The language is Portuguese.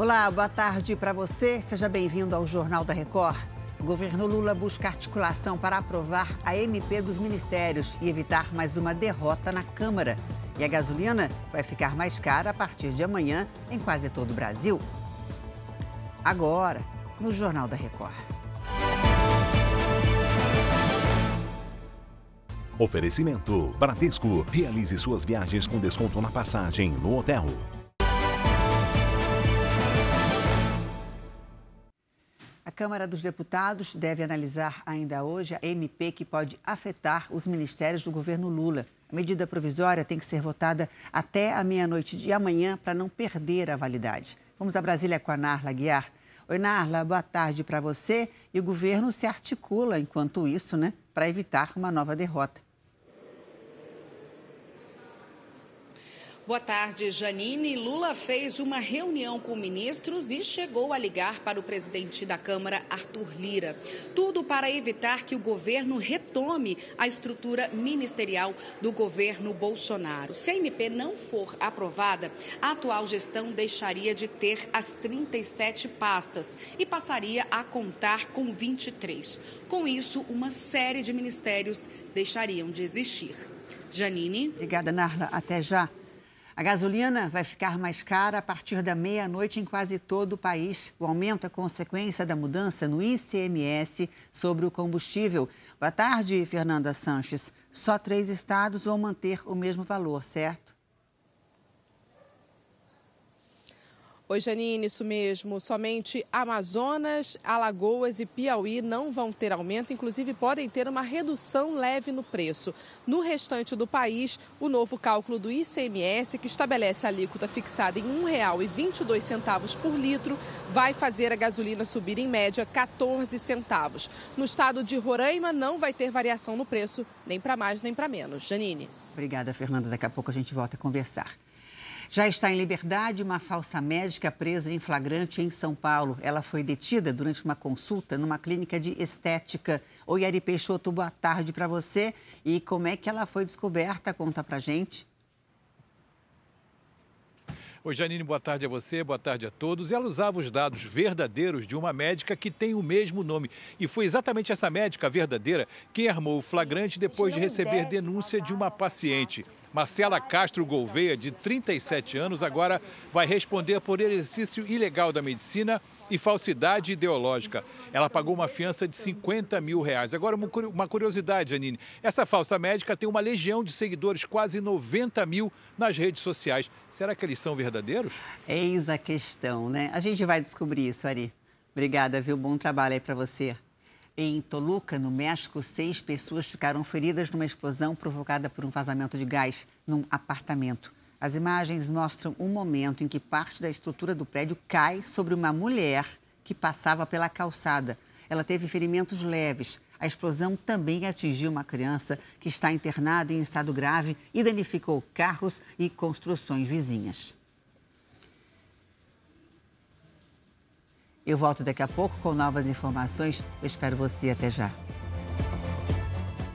Olá, boa tarde para você. Seja bem-vindo ao Jornal da Record. O governo Lula busca articulação para aprovar a MP dos ministérios e evitar mais uma derrota na Câmara. E a gasolina vai ficar mais cara a partir de amanhã em quase todo o Brasil. Agora, no Jornal da Record. Oferecimento: Bradesco. Realize suas viagens com desconto na passagem no hotel. A Câmara dos Deputados deve analisar ainda hoje a MP que pode afetar os ministérios do governo Lula. A medida provisória tem que ser votada até a meia-noite de amanhã para não perder a validade. Vamos a Brasília com a Narla Guiar. Oi, Narla, boa tarde para você. E o governo se articula, enquanto isso, né, para evitar uma nova derrota. Boa tarde, Janine. Lula fez uma reunião com ministros e chegou a ligar para o presidente da Câmara, Arthur Lira. Tudo para evitar que o governo retome a estrutura ministerial do governo Bolsonaro. Se a MP não for aprovada, a atual gestão deixaria de ter as 37 pastas e passaria a contar com 23. Com isso, uma série de ministérios deixariam de existir. Janine. Obrigada, Narla. Até já. A gasolina vai ficar mais cara a partir da meia-noite em quase todo o país. O aumento é consequência da mudança no ICMS sobre o combustível. Boa tarde, Fernanda Sanches. Só três estados vão manter o mesmo valor, certo? Oi, Janine, isso mesmo. Somente Amazonas, Alagoas e Piauí não vão ter aumento, inclusive podem ter uma redução leve no preço. No restante do país, o novo cálculo do ICMS, que estabelece a alíquota fixada em R$ 1,22 por litro, vai fazer a gasolina subir em média 14 centavos. No estado de Roraima, não vai ter variação no preço, nem para mais nem para menos. Janine. Obrigada, Fernanda. Daqui a pouco a gente volta a conversar. Já está em liberdade uma falsa médica presa em flagrante em São Paulo. Ela foi detida durante uma consulta numa clínica de estética. Oi, Ari Peixoto, boa tarde para você. E como é que ela foi descoberta? Conta para gente. Oi, Janine, boa tarde a você, boa tarde a todos. Ela usava os dados verdadeiros de uma médica que tem o mesmo nome. E foi exatamente essa médica verdadeira quem armou o flagrante depois de receber denúncia de uma paciente. Marcela Castro Gouveia, de 37 anos, agora vai responder por exercício ilegal da medicina e falsidade ideológica. Ela pagou uma fiança de 50 mil reais. Agora, uma curiosidade, Janine. Essa falsa médica tem uma legião de seguidores, quase 90 mil nas redes sociais. Será que eles são verdadeiros? Eis a questão, né? A gente vai descobrir isso, Ari. Obrigada, viu? Bom trabalho aí para você. Em Toluca, no México, seis pessoas ficaram feridas numa explosão provocada por um vazamento de gás num apartamento. As imagens mostram um momento em que parte da estrutura do prédio cai sobre uma mulher que passava pela calçada. Ela teve ferimentos leves. A explosão também atingiu uma criança que está internada em estado grave e danificou carros e construções vizinhas. Eu volto daqui a pouco com novas informações. Eu espero você até já.